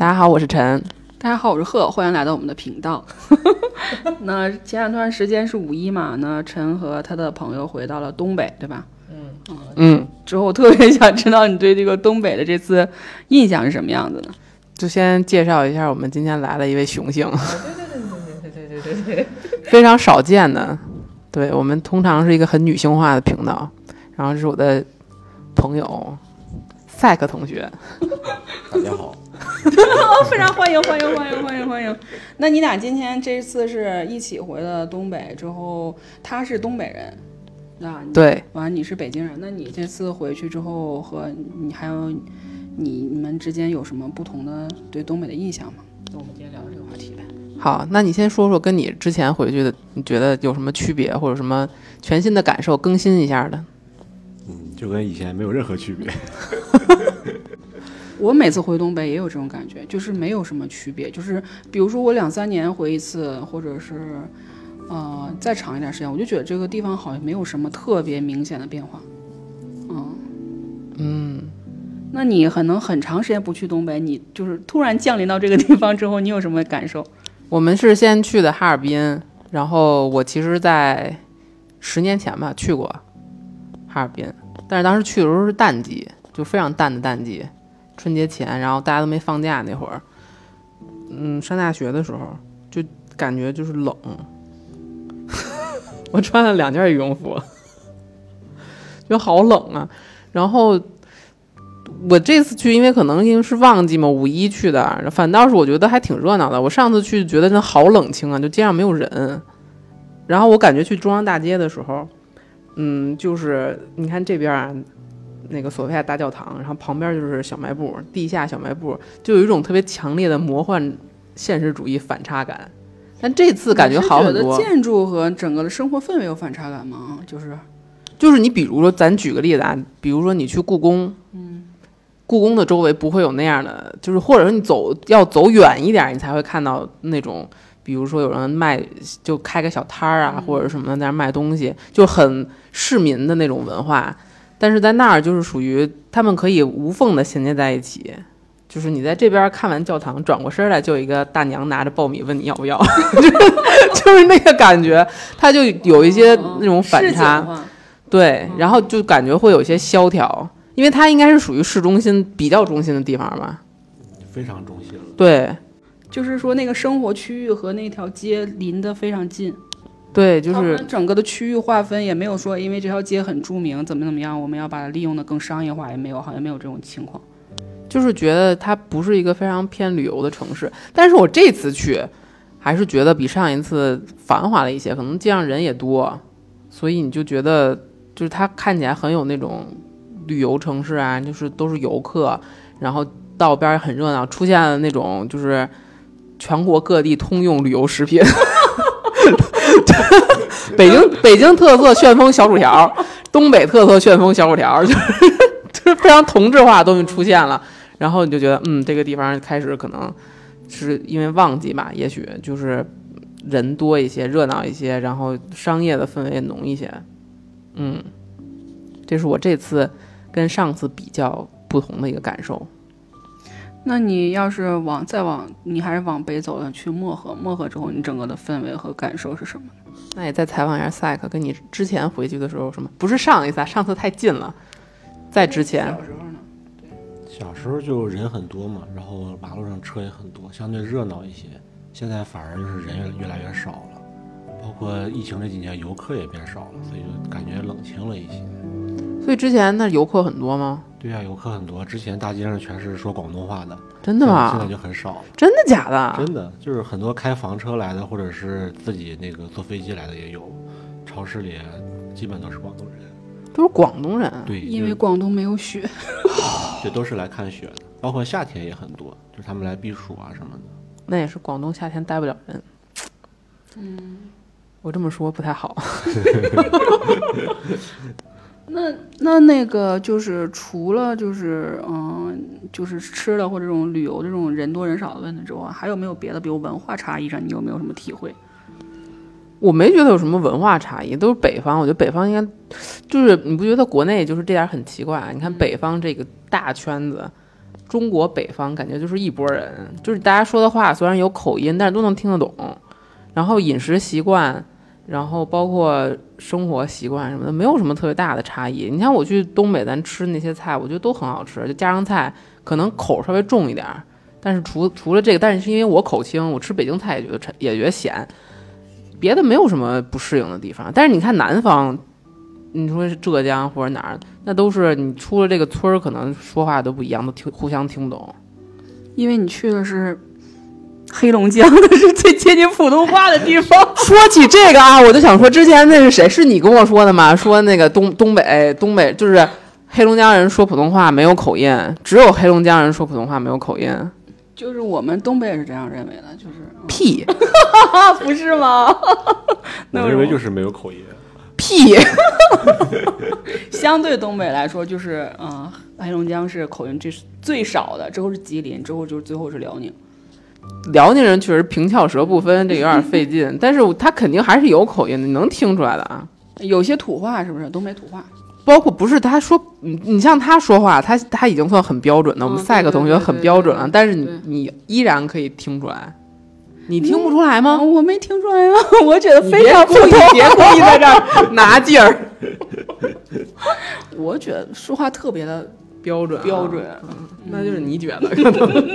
大家好，我是陈。大家好，我是贺，欢迎来到我们的频道。那前两段时间是五一嘛，那陈和他的朋友回到了东北，对吧？嗯嗯。之后我特别想知道你对这个东北的这次印象是什么样子的？就先介绍一下我们今天来了一位雄性。对对对对对对对对，非常少见的。对我们通常是一个很女性化的频道。然后这是我的朋友赛克同学。大家好。非常欢迎欢迎欢迎欢迎欢迎！那你俩今天这次是一起回了东北之后，他是东北人，那，对，完你是北京人，那你这次回去之后和你还有你你们之间有什么不同的对东北的印象吗？那我们今天聊这个话题呗。好，那你先说说跟你之前回去的，你觉得有什么区别或者什么全新的感受，更新一下的？嗯，就跟以前没有任何区别。我每次回东北也有这种感觉，就是没有什么区别。就是比如说我两三年回一次，或者是，呃，再长一点时间，我就觉得这个地方好像没有什么特别明显的变化。嗯嗯，那你可能很长时间不去东北，你就是突然降临到这个地方之后，你有什么感受？我们是先去的哈尔滨，然后我其实，在十年前吧去过哈尔滨，但是当时去的时候是淡季，就非常淡的淡季。春节前，然后大家都没放假那会儿，嗯，上大学的时候就感觉就是冷，我穿了两件羽绒服，就好冷啊。然后我这次去，因为可能因为是旺季嘛，五一去的，反倒是我觉得还挺热闹的。我上次去觉得那好冷清啊，就街上没有人。然后我感觉去中央大街的时候，嗯，就是你看这边啊。那个索菲亚大教堂，然后旁边就是小卖部，地下小卖部，就有一种特别强烈的魔幻现实主义反差感。但这次感觉好很多。建筑和整个的生活氛围有反差感吗？就是，就是你比如说，咱举个例子啊，比如说你去故宫，嗯，故宫的周围不会有那样的，就是或者说你走要走远一点，你才会看到那种，比如说有人卖，就开个小摊儿啊，或者什么在那卖东西，就很市民的那种文化。但是在那儿就是属于他们可以无缝的衔接在一起，就是你在这边看完教堂，转过身来就有一个大娘拿着爆米问你要不要，就是那个感觉，它就有一些那种反差，对，然后就感觉会有些萧条，因为它应该是属于市中心比较中心的地方吧，非常中心了，对，就是说那个生活区域和那条街邻得非常近。对，就是整个的区域划分也没有说，因为这条街很著名，怎么怎么样，我们要把它利用的更商业化，也没有，好像没有这种情况。就是觉得它不是一个非常偏旅游的城市，但是我这次去，还是觉得比上一次繁华了一些，可能街上人也多，所以你就觉得，就是它看起来很有那种旅游城市啊，就是都是游客，然后道边很热闹，出现了那种就是全国各地通用旅游食品。北京北京特色旋风小薯条，东北特色旋风小薯条，就 是就是非常同质化的东西出现了，然后你就觉得，嗯，这个地方开始可能是因为旺季吧，也许就是人多一些，热闹一些，然后商业的氛围也浓一些，嗯，这是我这次跟上次比较不同的一个感受。那你要是往再往，你还是往北走了，去漠河。漠河之后，你整个的氛围和感受是什么？那也再采访一下赛克，跟你之前回去的时候什么？不是上一次，上次太近了，在之前。小时候呢？对，小时候就人很多嘛，然后马路上车也很多，相对热闹一些。现在反而就是人越越来越少了，包括疫情这几年游客也变少了，所以就感觉冷清了一些。所以之前那游客很多吗？对呀，游客很多。之前大街上全是说广东话的，真的吗？现在就很少了。真的假的？真的，就是很多开房车来的，或者是自己那个坐飞机来的也有。超市里基本都是广东人，都是广东人。对，因为广东没有雪，这都是来看雪的。包括夏天也很多，就是他们来避暑啊什么的。那也是广东夏天待不了人。嗯，我这么说不太好。那那那个就是除了就是嗯就是吃的或者这种旅游这种人多人少的问题之外，还有没有别的？比如文化差异上，你有没有什么体会？我没觉得有什么文化差异，都是北方。我觉得北方应该就是你不觉得国内就是这点很奇怪？啊你看北方这个大圈子，中国北方感觉就是一拨人，就是大家说的话虽然有口音，但是都能听得懂。然后饮食习惯，然后包括生活习惯什么的，没有什么特别大的差异。你像我去东北，咱吃那些菜，我觉得都很好吃，就家常菜可能口稍微重一点儿，但是除除了这个，但是因为我口轻，我吃北京菜也觉得也觉得咸，别的没有什么不适应的地方。但是你看南方，你说是浙江或者哪儿，那都是你出了这个村儿，可能说话都不一样，都听互相听不懂。因为你去的是黑龙江，那是最接近普通话的地方。说起这个啊，我就想说，之前那是谁？是你跟我说的吗？说那个东东北东北就是黑龙江人说普通话没有口音，只有黑龙江人说普通话没有口音。就是我们东北也是这样认为的，就是屁啊，不是吗？那我认为就是没有口音。屁，相对东北来说，就是嗯、黑龙江是口音最最少的，之后是吉林，之后就是最后是辽宁。辽宁人确实平翘舌不分，这有点费劲，但是他肯定还是有口音的，你能听出来的啊。有些土话是不是东北土话？包括不是他说，你你像他说话，他他已经算很标准的，我们嗯赛克同学很标准了，但是你你依然可以听出来，你听不出来吗？啊，我没听出来啊，我觉得你非别故意常普通。别故意在这儿 拿劲儿，我觉得说话特别的标准啊标准。那就是你觉得可能，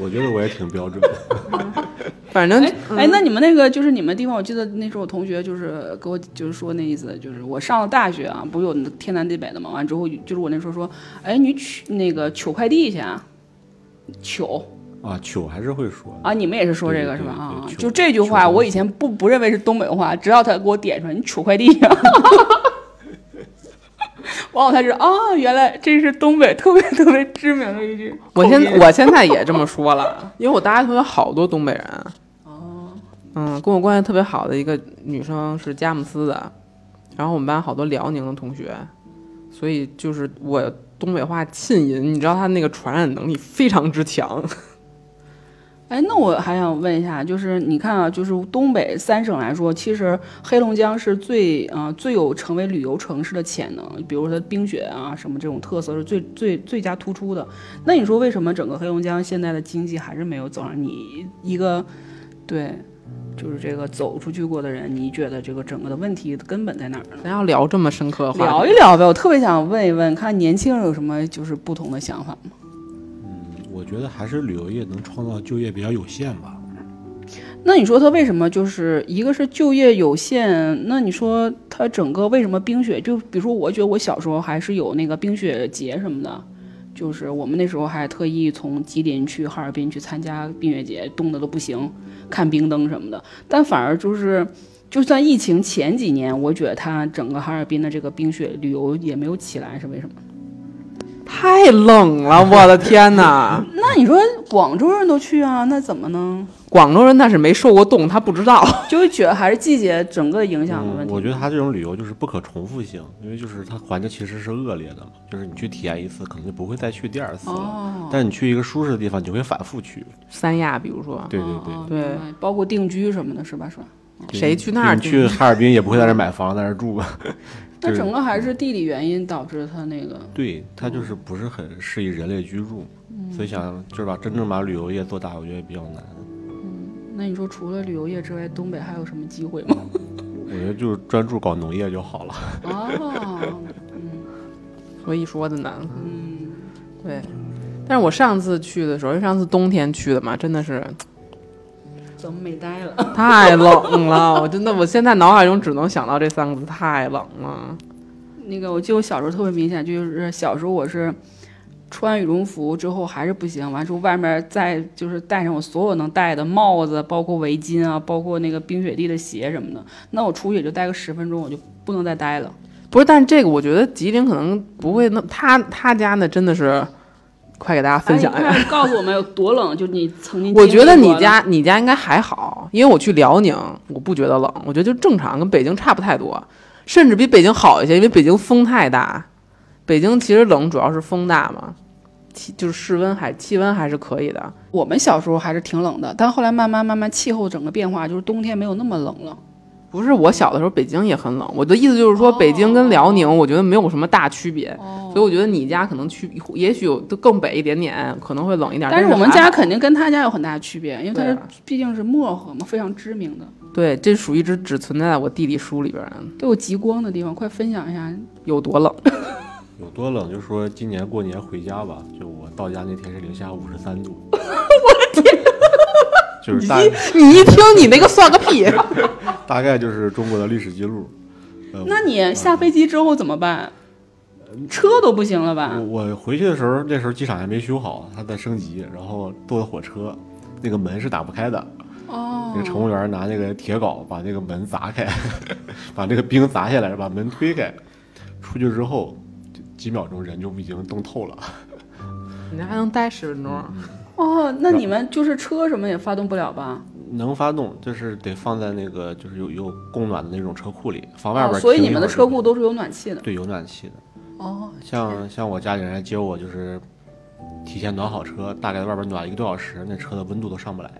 我觉得我也挺标准的。反正哎哎，那你们那个就是你们地方，我记得那时候我同学就是给我就是说那意思，就是我上了大学啊，不是有天南地北的嘛，完之后就是我那时候说，哎，你取那个取快递去啊，取啊，糗还是会说。啊，你们也是说这个是吧？啊，就这句话，我以前不不认为是东北话，直到他给我点出来，你取快递呀、完我才知道啊，原来这是东北特别特别知名的一句。我现我现在也这么说了，因为我大学同学好多东北人。哦，嗯，跟我关系特别好的一个女生是佳木斯的，然后我们班好多辽宁的同学，所以就是我东北话浸淫，你知道他那个传染能力非常之强。哎，那我还想问一下，就是你看啊，就是东北三省来说，其实黑龙江是最呃最有成为旅游城市的潜能，比如说它冰雪啊什么这种特色是最最最佳突出的。那你说为什么整个黑龙江现在的经济还是没有走上你一个对，就是这个走出去过的人，你觉得这个整个的问题根本在哪儿呢？咱要聊这么深刻的话题，聊一聊呗，我特别想问一问，看年轻人有什么就是不同的想法吗？我觉得还是旅游业能创造就业比较有限吧。那你说它为什么就是一个是就业有限？那你说它整个为什么冰雪？就比如说，我觉得我小时候还是有那个冰雪节什么的，就是我们那时候还特意从吉林去哈尔滨去参加冰雪节，冻得都不行，看冰灯什么的。但反而就是，就算疫情前几年，我觉得它整个哈尔滨的这个冰雪旅游也没有起来，是为什么？太冷了，我的天哪！那你说广州人都去啊，那怎么呢？广州人那是没受过冻，他不知道。就会觉得还是季节整个影响的问嗯，题。我觉得他这种旅游就是不可重复性，因为就是它环境其实是恶劣的嘛，就是你去体验一次，可能就不会再去第二次了。哦，但是你去一个舒适的地方，你会反复去。三亚，比如说，对对对，哦对包括定居什么的，是吧？是吧？谁去那儿你去哈尔滨也不会在那儿买房，在那儿住。那就是整个还是地理原因导致它那个。对，它就是不是很适宜人类居住，所以想就是把真正把旅游业做大，我觉得比较难。嗯那你说除了旅游业之外，东北还有什么机会吗？我觉得就是专注搞农业就好了。哦，所以说的呢。嗯，对，但是我上次去的时候，因为上次冬天去的嘛，真的是怎么没待了？太冷了，我真的，我现在脑海中只能想到这三个字，太冷了。那个，我记得我小时候特别明显，就是小时候我是穿羽绒服之后还是不行，完之后外面再就是戴上我所有能戴的帽子，包括围巾啊，包括那个冰雪地的鞋什么的，那我出去也就待个十分钟，我就不能再待了。不是，但这个我觉得吉林可能不会那他他家那真的是，快给大家分享一下。哎你快告诉我们有多冷，就你曾经我觉得你家你家应该还好，因为我去辽宁，我不觉得冷，我觉得就正常，跟北京差不太多，甚至比北京好一些，因为北京风太大。北京其实冷主要是风大嘛，气就是室温还气温还是可以的。我们小时候还是挺冷的，但后来慢慢慢慢气候整个变化，就是冬天没有那么冷了。不是我小的时候，北京也很冷。我的意思就是说，北京跟辽宁，我觉得没有什么大区别。哦所以我觉得你家可能去，也许有更北一点点，可能会冷一点。但是我们家肯定跟他家有很大的区别，因为他毕竟是漠河嘛，非常知名的，对，这属于只只存在在我弟弟书里边儿，都有极光的地方。快分享一下，有多冷？有多冷？就说今年过年回家吧，就我到家那天是零下五十三度。我！就是大你一听你那个算个屁！大概就是中国的历史记录。呃，那你下飞机之后怎么办？车都不行了吧我？我回去的时候，那时候机场还没修好，它在升级，然后坐的火车，那个门是打不开的。哦那个乘务员拿那个铁镐把那个门砸开，把那个冰砸下来，把门推开。出去之后，几秒钟人就已经冻透了。你那还能待十分钟？哦，那你们就是车什么也发动不了吧？能发动，就是得放在那个就是有有供暖的那种车库里，放外边、哦，所以你们的车库都是有暖气的。对有暖气的。哦，像像我家里人来接我，就是提前暖好车，大概在外边暖一个多小时，那车的温度都上不来，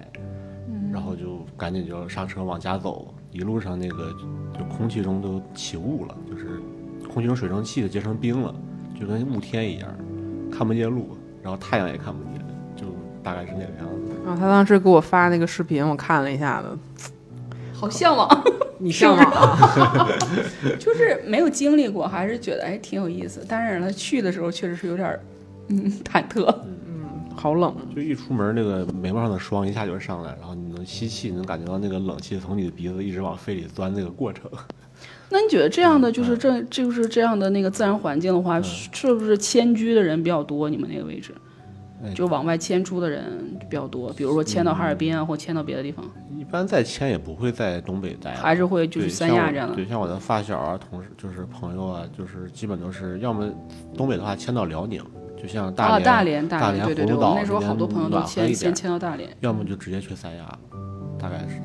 嗯然后就赶紧就上车往家走。一路上那个就空气中都起雾了，就是空气中水蒸气都结成冰了，就跟雾天一样，看不见路，然后太阳也看不见，就大概是那个样子。然后他当时给我发那个视频，我看了一下子，好向往，你向往啊？就是没有经历过，还是觉得哎挺有意思。但是呢，去的时候确实是有点嗯忐忑。好冷。就一出门，那个眉毛上的霜一下就上来，然后你能吸气，能感觉到那个冷气从你的鼻子一直往肺里钻那个过程。那你觉得这样的就是这就是这样的那个自然环境的话，是不是迁居的人比较多？你们那个位置哎，就往外迁出的人比较多，比如说迁到哈尔滨啊，或迁到别的地方，一般再迁也不会在东北待，还是会就是三亚这样的。对，像我的发小啊、同事，就是朋友啊，就是基本都是要么东北的话迁到辽宁，就像大啊，连、大连，大连，对对对，葫芦岛我们那时候好多朋友都迁先迁到大连。要么就直接去三亚，大概是这样。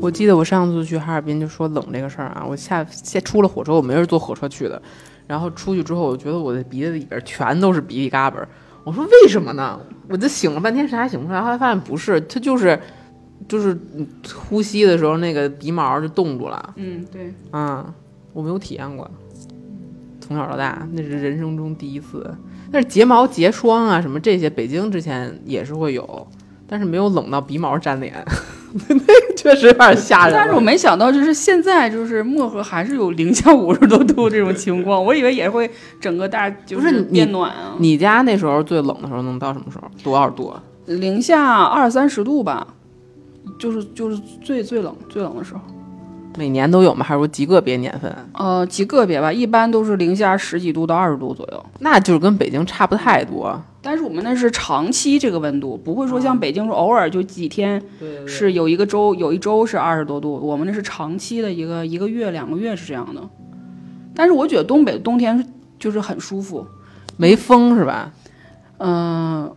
我记得我上次去哈尔滨就说冷这个事儿啊，我下下出了火车，我没是坐火车去的，然后出去之后，我觉得我的鼻子里边全都是鼻涕嘎巴儿。我说为什么呢？我就醒了半天，啥也醒不出来。后来发现不是，它就是就是呼吸的时候那个鼻毛就冻住了。嗯，对，啊，我没有体验过，从小到大那是人生中第一次。但是睫毛结霜啊什么这些，北京之前也是会有，但是没有冷到鼻毛粘脸，那 个确实有点吓人。但是我没想到，就是现在就是漠河还是有零下五十多度这种情况，我以为也会整个大就不是变暖啊，你家那时候最冷的时候能到什么时候？多少度？啊零下二三十度吧，就是就是最最冷最冷的时候。每年都有吗？还是说极个别年份？呃，极个别吧，一般都是零下十几度到二十度左右。那就是跟北京差不太多。但是我们那是长期这个温度，不会说像北京说偶尔就几天是有一个周有一周是二十多度，我们那是长期的一个一个月两个月是这样的。但是我觉得东北的冬天就是很舒服，没风是吧？嗯、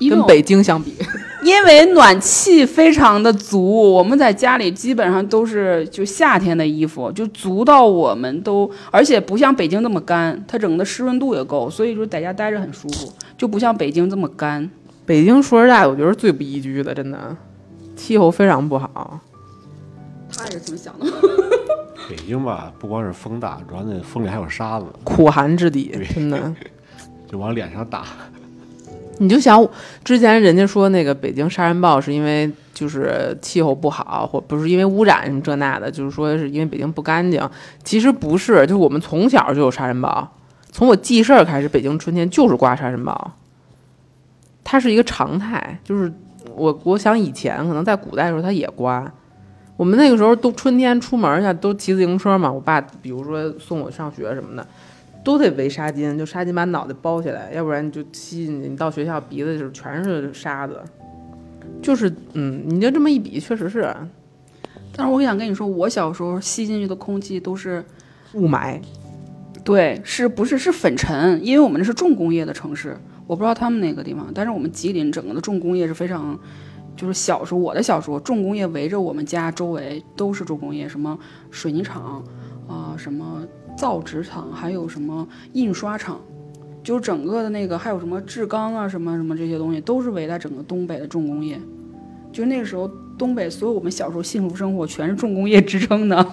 因为我跟北京相比，因为暖气非常的足，我们在家里基本上都是就夏天的衣服，就足到我们都，而且不像北京那么干，它整个湿润度也够，所以说在家待着很舒服，就不像北京这么干。北京说实在，我觉得是最不宜居的，真的，气候非常不好。他也是这么想的。北京吧，不光是风大，主要那风里还有沙子，苦寒之地，真的。就往脸上打。你就想，之前人家说那个北京杀人暴是因为就是气候不好，或不是因为污染什么这那的，就是说是因为北京不干净。其实不是，就是我们从小就有杀人暴，从我记事儿开始，北京春天就是刮沙尘暴，它是一个常态。就是我我想以前可能在古代的时候它也刮，我们那个时候都春天出门去都骑自行车嘛，我爸比如说送我上学什么的。都得围纱巾，就纱巾把脑袋包起来，要不然你就吸进去，你到学校鼻子就是全是沙子。就是，嗯，你就这么一比，确实是但是我想跟你说，我小时候吸进去的空气都是，雾霾。对，是不是是粉尘？因为我们那是重工业的城市，我不知道他们那个地方，但是我们吉林整个的重工业是非常，就是小时候我的小时候，重工业围着我们家周围都是重工业，什么水泥厂啊、什么造纸厂，还有什么印刷厂。就是整个的那个，还有什么制钢啊，什么什么这些东西，都是围在整个东北的重工业。就那个时候，东北所有我们小时候幸福生活全是重工业支撑的。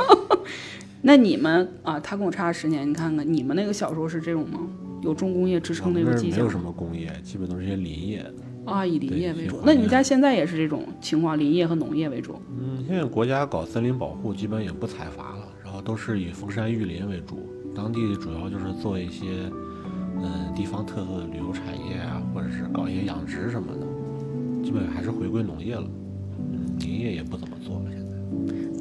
那你们啊，他跟我差十年，你看看你们那个小时候是这种吗？有重工业支撑那我种迹象们那儿没有什么工业，基本都是些林业。啊？以林业为主。那你们家现在也是这种情况，林业和农业为主？嗯，现在国家搞森林保护，基本也不采伐了，然后都是以封山育林为主。当地主要就是做一些，嗯，地方特色的旅游产业啊，或者是搞一些养殖什么的，基本还是回归农业了。嗯，林业也不怎么做了，现在。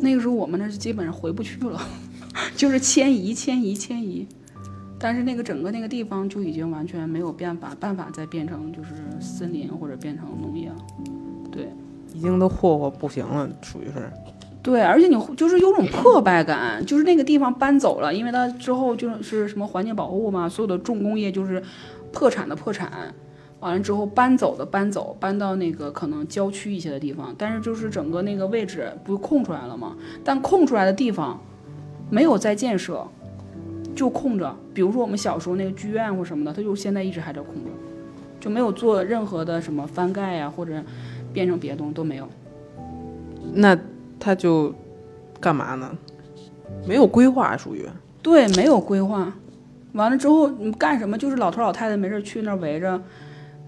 那个时候我们那是基本上回不去了，就是迁移、迁移、迁移。但是那个整个那个地方就已经完全没有办法办法再变成就是森林或者变成农业了。对已经都霍霍不行了，属于是。对，而且你就是有种破败感，就是那个地方搬走了，因为它之后就是什么环境保护嘛，所有的重工业就是破产的破产，完了之后搬走的搬走，搬到那个可能郊区一些的地方，但是就是整个那个位置不空出来了吗？但空出来的地方没有在建设，就空着。比如说我们小时候那个剧院或什么的，它就现在一直还在空着，就没有做任何的什么翻盖呀、或者变成别的东西都没有。那他就干嘛呢？没有规划，属于对，没有规划。完了之后，你干什么？就是老头老太太没事去那儿围着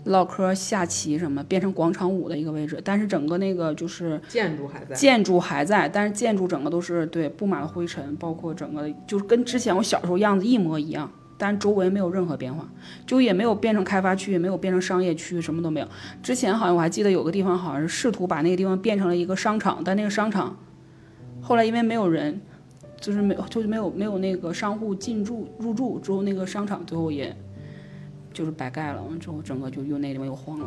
唠嗑、下棋什么，变成广场舞的一个位置。但是整个那个就是建筑还在。建筑还在，但是建筑整个都是对布满了灰尘，包括整个就是跟之前我小时候样子一模一样，但是周围没有任何变化，就也没有变成开发区，也没有变成商业区，什么都没有。之前好像我还记得有个地方好像是试图把那个地方变成了一个商场，但那个商场后来因为没有人，就是没有就是没有没有那个商户进驻入驻之后，那个商场最后也就是白盖了，完之后整个就又那地方又荒了，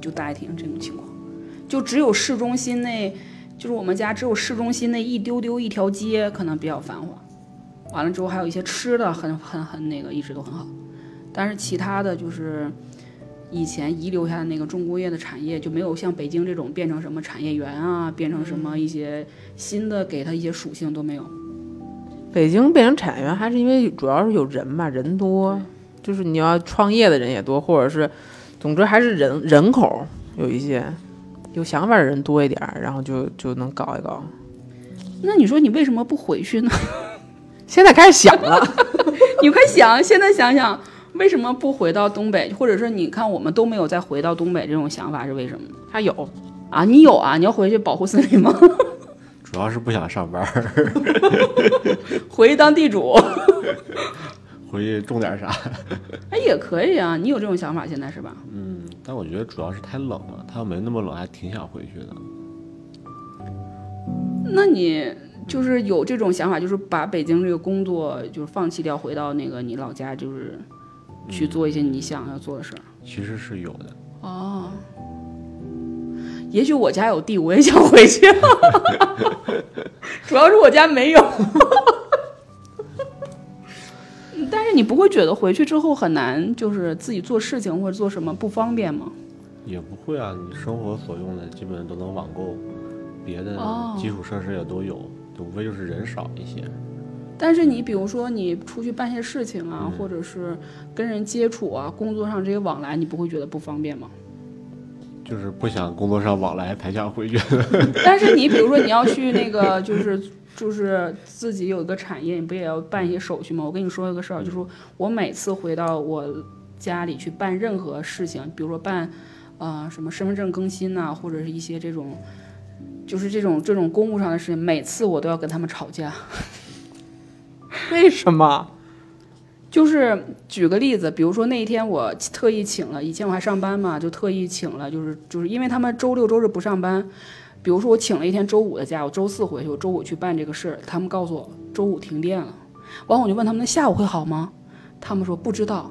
就大概体这种情况。就只有市中心那，就是我们家只有市中心那一丢丢一条街可能比较繁华，完了之后还有一些吃的很很很那个一直都很好，但是其他的就是以前遗留下的那个重工业的产业就没有像北京这种变成什么产业园啊，变成什么一些新的给它一些属性都没有。北京变成产业园，还是因为主要是有人嘛，人多，就是你要创业的人也多，或者是，总之还是人人口有一些有想法的人多一点儿，然后就就能搞一搞。那你说你为什么不回去呢？现在开始想了，你快想，现在想想为什么不回到东北，或者说你看我们都没有再回到东北这种想法是为什么？他有啊，你有啊？你要回去保护森林吗？主要是不想上班儿，回去当地主？回去种点啥。哎，也可以啊，你有这种想法现在是吧？嗯，但我觉得主要是太冷了，它要没那么冷，还挺想回去的。那你就是有这种想法，就是把北京这个工作就是放弃掉，回到那个你老家，就是去做一些你想要做的事儿。其实是有的，哦，也许我家有地，我也想回去，主要是我家没有。但是你不会觉得回去之后很难，就是自己做事情或者做什么不方便吗？也不会啊，你生活所用的基本都能网购，别的哦基础设施也都有，就无非就是人少一些。但是你比如说你出去办些事情啊，或者是跟人接触啊，工作上这些往来，你不会觉得不方便吗？就是不想工作上往来，才想回去。但是你比如说你要去那个就是就是自己有一个产业，你不也要办一些手续吗？我跟你说一个事儿，就是我每次回到我家里去办任何事情，比如说办呃什么身份证更新呐、或者是一些这种就是这种这种公务上的事情，每次我都要跟他们吵架。为什么？就是举个例子，比如说那一天我特意请了，以前我还上班嘛，就特意请了，就是就是因为他们周六周日不上班，比如说我请了一天周五的假，我周四回去，我周五去办这个事，他们告诉我周五停电了，完我就问他们那下午会好吗？他们说不知道，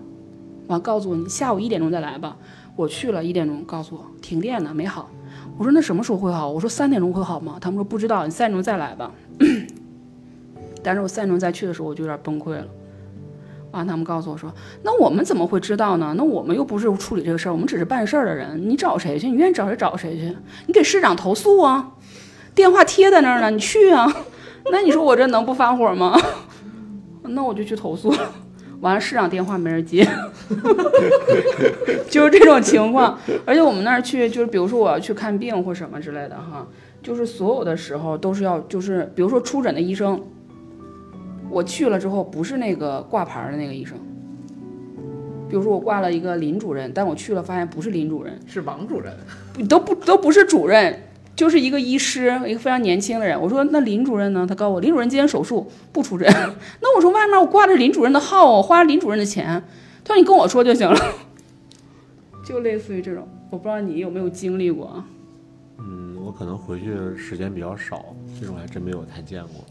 完告诉我你下午一点钟再来吧。我去了一点钟，告诉我停电了没好，我说那什么时候会好？我说三点钟会好吗？他们说不知道，你三点钟再来吧。但是我三点钟再去的时候，我就有点崩溃了。他们告诉我说：“那我们怎么会知道呢？那我们又不是处理这个事儿，我们只是办事儿的人。你找谁去？你愿意找谁找谁去？你给市长投诉啊，电话贴在那儿呢，你去啊。那你说我这能不发火吗？那我就去投诉。完了市长电话没人接，就是这种情况。而且我们那儿去，就是比如说我要去看病或什么之类的哈，就是所有的时候都是要，就是比如说出诊的医生，我去了之后不是那个挂牌的那个医生。比如说我挂了一个林主任，但我去了发现不是林主任，是王主任，不都不都不是主任，就是一个医师，一个非常年轻的人。我说那林主任呢？他告诉我林主任今天手术不出诊。那我说外面我挂着林主任的号，我花林主任的钱。他说你跟我说就行了，就类似于这种，我不知道你有没有经历过啊？嗯，我可能回去的时间比较少，这种还真没有太见过。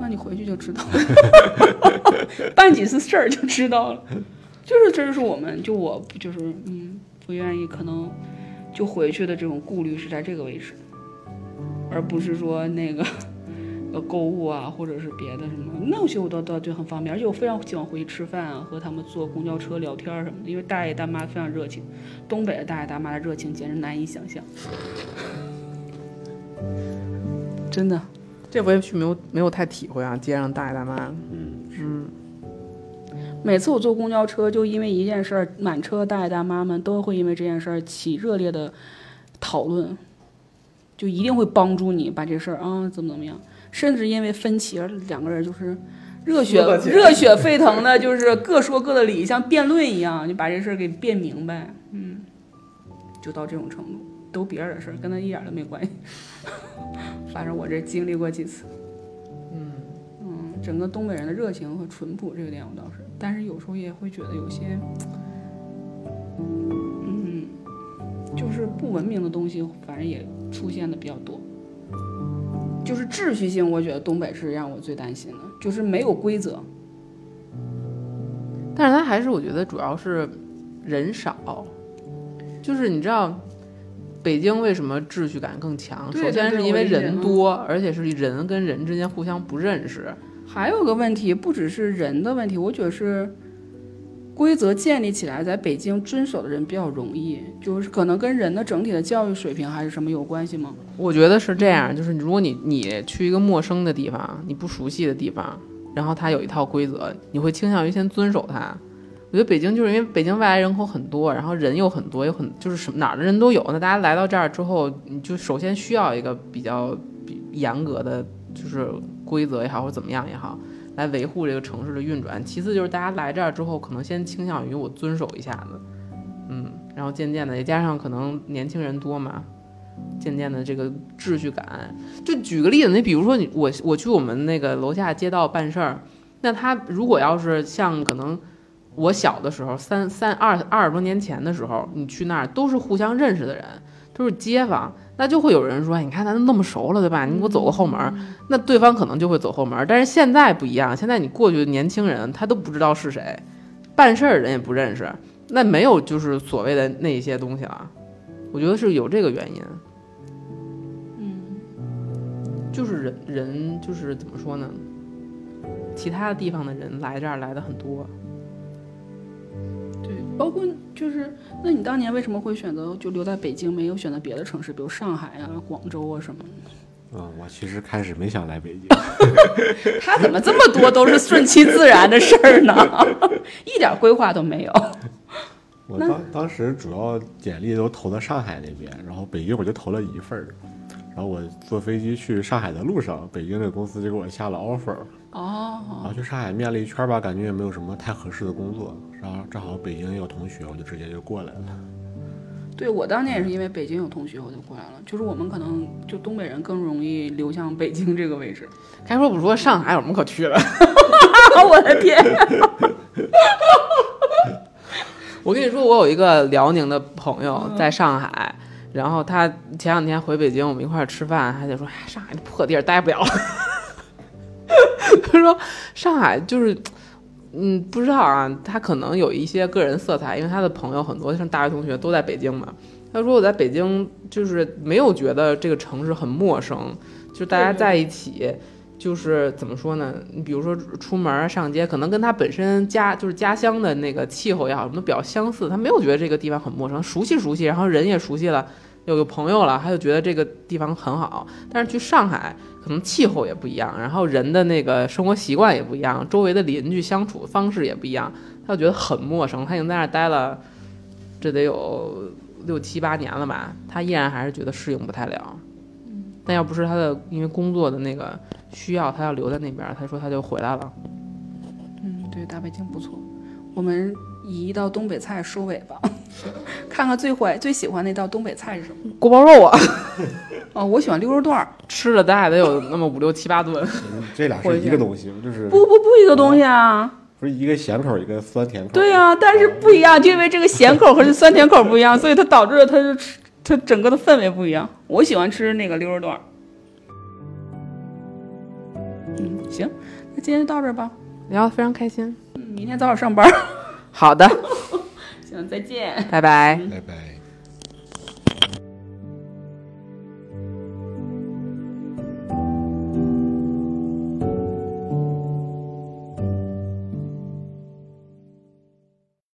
那你回去就知道了，办几次事儿就知道了。就是这就是我们就我就是嗯不愿意可能就回去的这种顾虑是在这个位置，而不是说那个呃购物啊或者是别的什么那些我都都就很方便，而且我非常喜欢回去吃饭啊，和他们坐公交车聊天什么的，因为大爷大妈非常热情，东北的大爷大妈的热情简直难以想象，真的。这回去没有没有太体会啊，街上大爷大妈，嗯，嗯，每次我坐公交车，就因为一件事儿，满车大爷大妈们都会因为这件事儿起热烈的讨论，就一定会帮助你把这事儿啊怎么怎么样，甚至因为分歧而两个人就是热血热血沸腾的，就是各说各的理，像辩论一样，就把这事儿给辩明白，嗯，就到这种程度，都别人的事儿，跟他一点都没关系。反正我这经历过几次。嗯，整个东北人的热情和淳朴这个点我倒是，但是有时候也会觉得有些，嗯，就是不文明的东西，反正也出现的比较多。就是秩序性，我觉得东北是让我最担心的，就是没有规则。但是他还是我觉得主要是人少，就是你知道。北京为什么秩序感更强？首先是因为人多，而且是人跟人之间互相不认识。还有个问题，不只是人的问题，我觉得是规则建立起来，在北京遵守的人比较容易，就是可能跟人的整体的教育水平还是什么有关系吗？我觉得是这样，就是如果你你去一个陌生的地方，你不熟悉的地方，然后它有一套规则，你会倾向于先遵守它。我觉得北京就是因为北京外来人口很多，然后人又很多，有很就是什么哪儿的人都有。那大家来到这儿之后，你就首先需要一个比较严格的，就是规则也好，或者怎么样也好，来维护这个城市的运转。其次就是大家来这儿之后，可能先倾向于我遵守一下子，嗯，然后渐渐的，也加上可能年轻人多嘛，渐渐的这个秩序感。就举个例子，你比如说你我我去我们那个楼下街道办事儿，那他如果要是像可能我小的时候三三二二十多年前的时候，你去那儿都是互相认识的人，都是街坊，那就会有人说，你看咱都那么熟了，对吧？你给我走个后门儿，那对方可能就会走后门。但是现在不一样，现在你过去的年轻人他都不知道是谁，办事儿人也不认识，那没有就是所谓的那些东西了。我觉得是有这个原因。嗯就是人人就是怎么说呢？其他的地方的人来这儿来的很多，对，包括就是，那你当年为什么会选择就留在北京，没有选择别的城市，比如上海啊、广州啊什么的？嗯，我其实开始没想来北京，他怎么这么多都是顺其自然的事儿呢？一点规划都没有。我当当时主要简历都投到上海那边，然后北京我就投了一份儿，然后我坐飞机去上海的路上，北京这个公司就给我下了 offer，哦然哦，后去上海面了一圈儿吧，感觉也没有什么太合适的工作，然后正好北京也有同学，我就直接就过来了。对我当年也是因为北京有同学，我就过来了。就是我们可能就东北人更容易流向北京这个位置。该说不说，上海有什么可去的？我的天！我跟你说，我有一个辽宁的朋友在上海，然后他前两天回北京，我们一块儿吃饭，他就说，哎，上海这破地儿待不了。他说上海就是，嗯，不知道啊，他可能有一些个人色彩，因为他的朋友很多，像大学同学都在北京嘛。他说我在北京就是没有觉得这个城市很陌生，就大家在一起。就是怎么说呢？你比如说出门上街，可能跟他本身家就是家乡的那个气候也好，什么都比较相似。他没有觉得这个地方很陌生，熟悉熟悉，然后人也熟悉了，有个朋友了，他就觉得这个地方很好。但是去上海，可能气候也不一样，然后人的那个生活习惯也不一样，周围的邻居相处方式也不一样，他就觉得很陌生。他已经在那儿待了，这得有六七八年了吧，他依然还是觉得适应不太了。但要不是他的因为工作的那个需要，他要留在那边儿，他说他就回来了。嗯，对，大北京不错。我们以一道东北菜收尾吧，看看最怀最喜欢那道东北菜是什么？锅包肉啊，哦，我喜欢溜肉段儿。吃了大概得有那么五六七八顿。这俩 是一个东西，就是不不不一个东西啊。不是一个咸口，一个酸甜口。对呀、但是不一样，就因为这个咸口和这酸甜口不一样，所以它导致了它就吃它整个的氛围不一样。我喜欢吃那个溜肉段。嗯，行，那今天就到这儿吧。聊得非常开心。嗯明天早点上班。好的，行，再见。拜拜。拜拜。